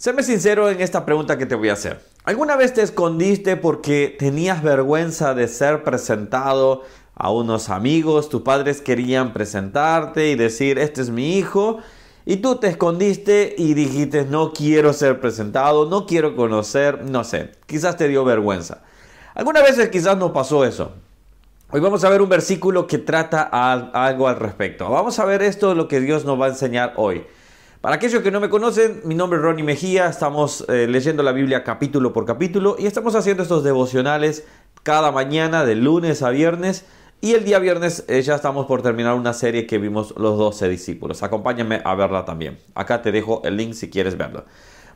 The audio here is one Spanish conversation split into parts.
Séme sincero en esta pregunta que te voy a hacer. ¿Alguna vez te escondiste porque tenías vergüenza de ser presentado a unos amigos? Tus padres querían presentarte y decir, este es mi hijo. Y tú te escondiste y dijiste, no quiero ser presentado, no quiero conocer, no sé, quizás te dio vergüenza. Algunas veces quizás nos pasó eso. Hoy vamos a ver un versículo que trata algo al respecto. Vamos a ver esto, lo que Dios nos va a enseñar hoy. Para aquellos que no me conocen, mi nombre es Ronnie Mejía, estamos eh, leyendo la Biblia capítulo por capítulo y estamos haciendo estos devocionales cada mañana de lunes a viernes y el día viernes eh, ya estamos por terminar una serie que vimos los 12 discípulos. Acompáñame a verla también. Acá te dejo el link si quieres verla.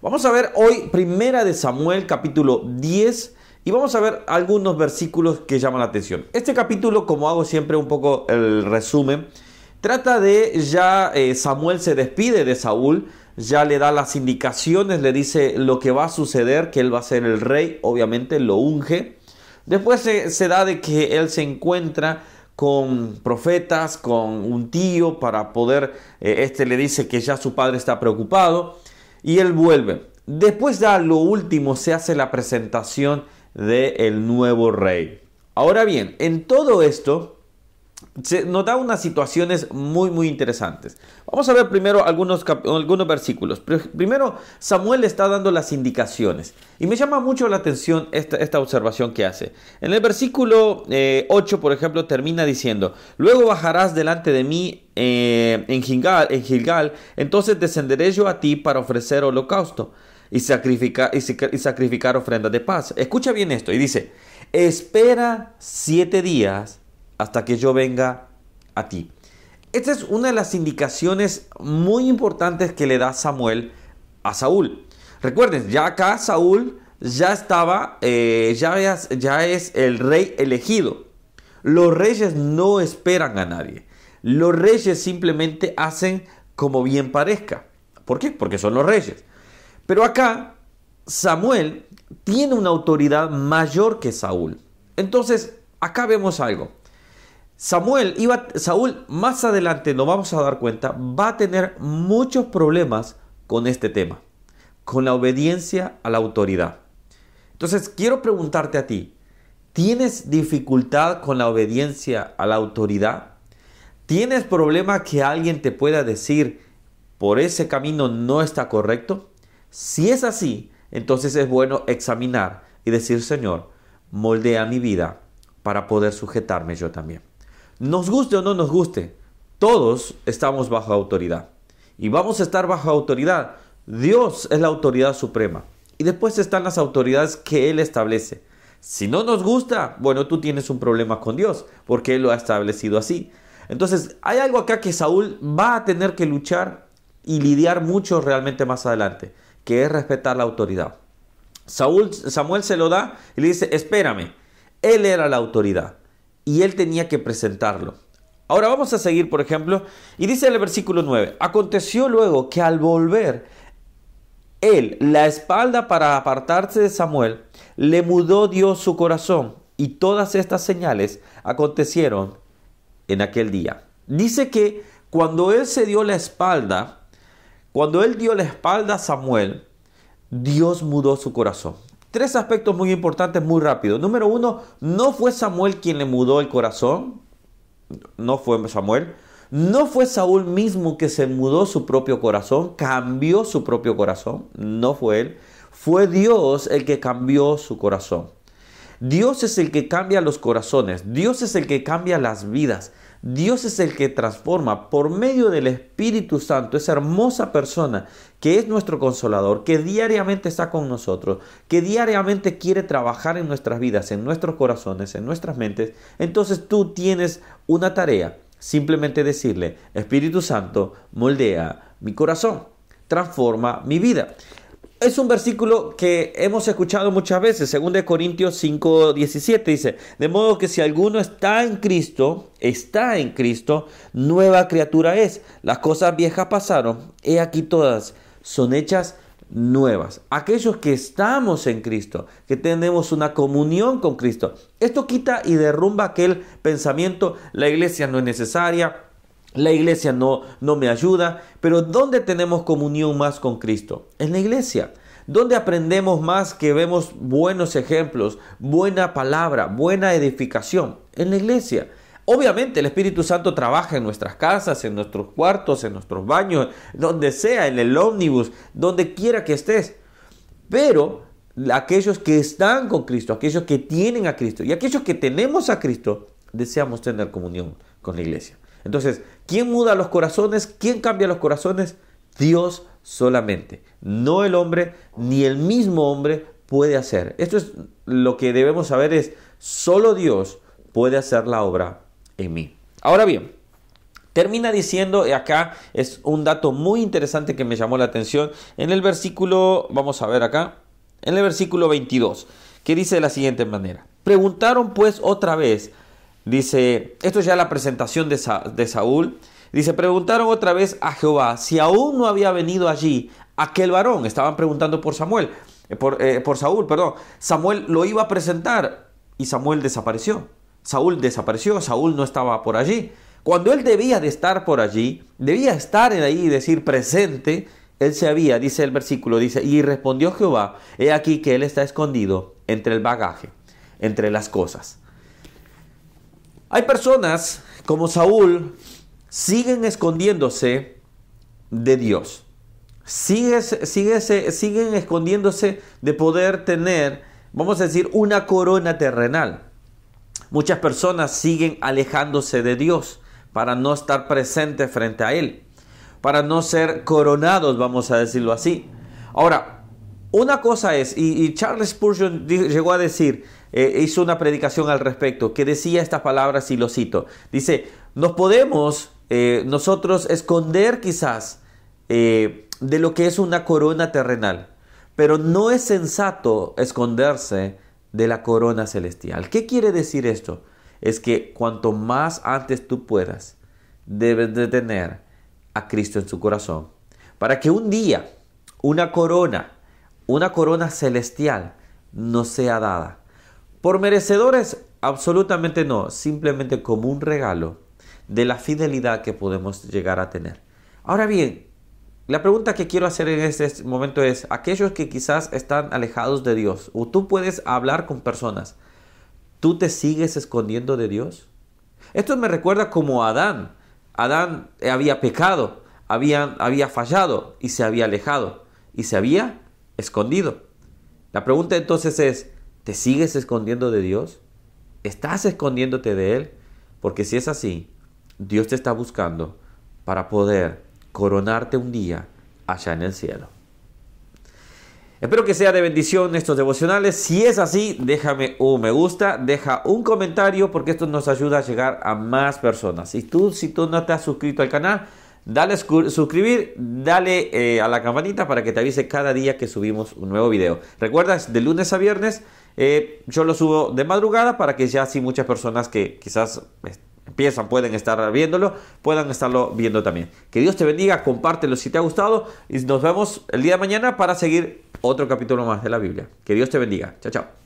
Vamos a ver hoy Primera de Samuel capítulo 10 y vamos a ver algunos versículos que llaman la atención. Este capítulo, como hago siempre un poco el resumen, Trata de ya eh, Samuel se despide de Saúl, ya le da las indicaciones, le dice lo que va a suceder, que él va a ser el rey, obviamente lo unge. Después se, da de que él se encuentra con profetas, con un tío para poder, eh, este le dice que ya su padre está preocupado y él vuelve. Después ya lo último se hace la presentación del nuevo rey. Ahora bien, en todo esto nos da unas situaciones muy, muy interesantes. Vamos a ver primero algunos, algunos versículos. Primero, Samuel está dando las indicaciones. Y me llama mucho la atención esta, esta observación que hace. En el versículo 8, eh, por ejemplo, termina diciendo, luego bajarás delante de mí eh, en, Gilgal, en Gilgal, entonces descenderé yo a ti para ofrecer holocausto y sacrificar, y sacrificar ofrenda de paz. Escucha bien esto y dice, espera siete días hasta que yo venga a ti. Esta es una de las indicaciones muy importantes que le da Samuel a Saúl. Recuerden, ya acá Saúl ya estaba, eh, ya, ya es el rey elegido. Los reyes no esperan a nadie. Los reyes simplemente hacen como bien parezca. ¿Por qué? Porque son los reyes. Pero acá Samuel tiene una autoridad mayor que Saúl. Entonces, acá vemos algo. Samuel iba, Saúl más adelante nos vamos a dar cuenta, va a tener muchos problemas con este tema, con la obediencia a la autoridad. Entonces, quiero preguntarte a ti, ¿tienes dificultad con la obediencia a la autoridad? ¿Tienes problema que alguien te pueda decir por ese camino no está correcto? Si es así, entonces es bueno examinar y decir, Señor, moldea mi vida para poder sujetarme yo también. Nos guste o no nos guste, todos estamos bajo autoridad. Y vamos a estar bajo autoridad. Dios es la autoridad suprema. Y después están las autoridades que Él establece. Si no nos gusta, bueno, tú tienes un problema con Dios, porque Él lo ha establecido así. Entonces, hay algo acá que Saúl va a tener que luchar y lidiar mucho realmente más adelante, que es respetar la autoridad. Saúl, Samuel se lo da y le dice, espérame, Él era la autoridad y él tenía que presentarlo. Ahora vamos a seguir, por ejemplo, y dice el versículo 9, aconteció luego que al volver él la espalda para apartarse de Samuel, le mudó Dios su corazón y todas estas señales acontecieron en aquel día. Dice que cuando él se dio la espalda, cuando él dio la espalda a Samuel, Dios mudó su corazón. Tres aspectos muy importantes muy rápido. Número uno, no fue Samuel quien le mudó el corazón. No fue Samuel. No fue Saúl mismo que se mudó su propio corazón, cambió su propio corazón. No fue él. Fue Dios el que cambió su corazón. Dios es el que cambia los corazones. Dios es el que cambia las vidas. Dios es el que transforma por medio del Espíritu Santo, esa hermosa persona que es nuestro consolador, que diariamente está con nosotros, que diariamente quiere trabajar en nuestras vidas, en nuestros corazones, en nuestras mentes. Entonces tú tienes una tarea, simplemente decirle, Espíritu Santo, moldea mi corazón, transforma mi vida es un versículo que hemos escuchado muchas veces, según de Corintios 5, 17 dice, de modo que si alguno está en Cristo, está en Cristo, nueva criatura es. Las cosas viejas pasaron, he aquí todas son hechas nuevas. Aquellos que estamos en Cristo, que tenemos una comunión con Cristo, esto quita y derrumba aquel pensamiento, la iglesia no es necesaria, La iglesia no, no me ayuda, pero ¿dónde tenemos comunión más con Cristo? En la iglesia. ¿Dónde aprendemos más que vemos buenos ejemplos, buena palabra, buena edificación? En la iglesia. Obviamente el Espíritu Santo trabaja en nuestras casas, en nuestros cuartos, en nuestros baños, donde sea, en el ómnibus, donde quiera que estés. Pero aquellos que están con Cristo, aquellos que tienen a Cristo y aquellos que tenemos a Cristo, deseamos tener comunión con la iglesia. Entonces, ¿quién muda los corazones? ¿Quién cambia los corazones? Dios solamente. No el hombre, ni el mismo hombre puede hacer. Esto es lo que debemos saber es, solo Dios puede hacer la obra en mí. Ahora bien, termina diciendo, acá es un dato muy interesante que me llamó la atención, en el versículo, vamos a ver acá, en el versículo 22, que dice de la siguiente manera, preguntaron pues otra vez, dice, esto es ya la presentación de, de Saúl, Dice, preguntaron otra vez a Jehová si aún no había venido allí aquel varón. Estaban preguntando por Samuel, eh, por, eh, por Saúl, perdón. Samuel lo iba a presentar y Samuel desapareció. Saúl desapareció, Saúl no estaba por allí. Cuando él debía de estar por allí, debía estar ahí y decir presente, él se había, dice el versículo, dice, y respondió Jehová, he aquí que él está escondido entre el bagaje, entre las cosas. Hay personas como Saúl siguen escondiéndose de Dios. Siguen, siguen escondiéndose de poder tener, vamos a decir, una corona terrenal. Muchas personas siguen alejándose de Dios para no estar presentes frente a Él, para no ser coronados, vamos a decirlo así. Ahora, una cosa es, y, Charles Spurgeon llegó a decir, eh, hizo una predicación al respecto, que decía estas palabras y lo cito. Dice, nos podemos eh, nosotros esconder quizás eh, de lo que es una corona terrenal, pero no es sensato esconderse de la corona celestial. ¿Qué quiere decir esto? Es que cuanto más antes tú puedas, debes de tener a Cristo en su corazón, para que un día una corona, una corona celestial, no sea dada. Por merecedores, absolutamente no, simplemente como un regalo de la fidelidad que podemos llegar a tener. Ahora bien, la pregunta que quiero hacer en este momento es, aquellos que quizás están alejados de Dios, o tú puedes hablar con personas, ¿tú te sigues escondiendo de Dios? Esto me recuerda como Adán. Adán había pecado, había, había fallado y se había alejado y se había escondido. La pregunta entonces es, ¿te sigues escondiendo de Dios? ¿Estás escondiéndote de Él? Porque si es así, Dios te está buscando para poder coronarte un día allá en el cielo. Espero que sea de bendición estos devocionales. Si es así, déjame un me gusta, deja un comentario porque esto nos ayuda a llegar a más personas. Y tú, si tú no te has suscrito al canal, dale suscribir, dale eh, a la campanita para que te avise cada día que subimos un nuevo video. Recuerda, de lunes a viernes eh, yo lo subo de madrugada para que ya así muchas personas que quizás empiezan, pueden estar viéndolo, puedan estarlo viendo también. Que Dios te bendiga, compártelo si te ha gustado y nos vemos el día de mañana para seguir otro capítulo más de la Biblia. Que Dios te bendiga. Chao, chao.